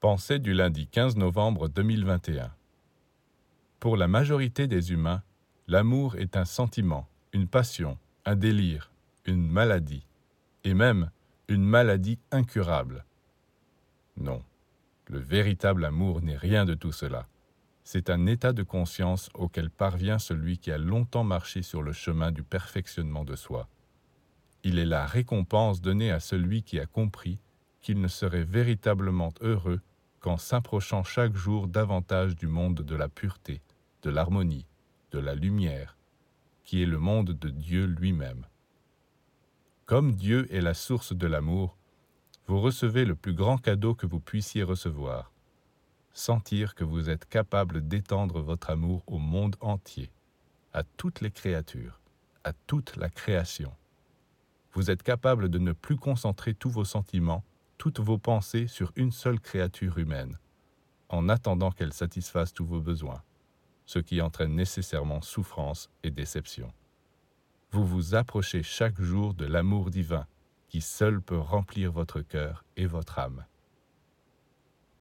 Pensée du lundi 15 novembre 2021. Pour la majorité des humains, l'amour est un sentiment, une passion, un délire, une maladie, et même une maladie incurable. Non, le véritable amour n'est rien de tout cela. C'est un état de conscience auquel parvient celui qui a longtemps marché sur le chemin du perfectionnement de soi. Il est la récompense donnée à celui qui a compris qu'il ne serait véritablement heureux qu'en s'approchant chaque jour davantage du monde de la pureté, de l'harmonie, de la lumière, qui est le monde de Dieu lui-même. Comme Dieu est la source de l'amour, vous recevez le plus grand cadeau que vous puissiez recevoir, sentir que vous êtes capable d'étendre votre amour au monde entier, à toutes les créatures, à toute la création. Vous êtes capable de ne plus concentrer tous vos sentiments toutes vos pensées sur une seule créature humaine, en attendant qu'elle satisfasse tous vos besoins, ce qui entraîne nécessairement souffrance et déception. Vous vous approchez chaque jour de l'amour divin qui seul peut remplir votre cœur et votre âme.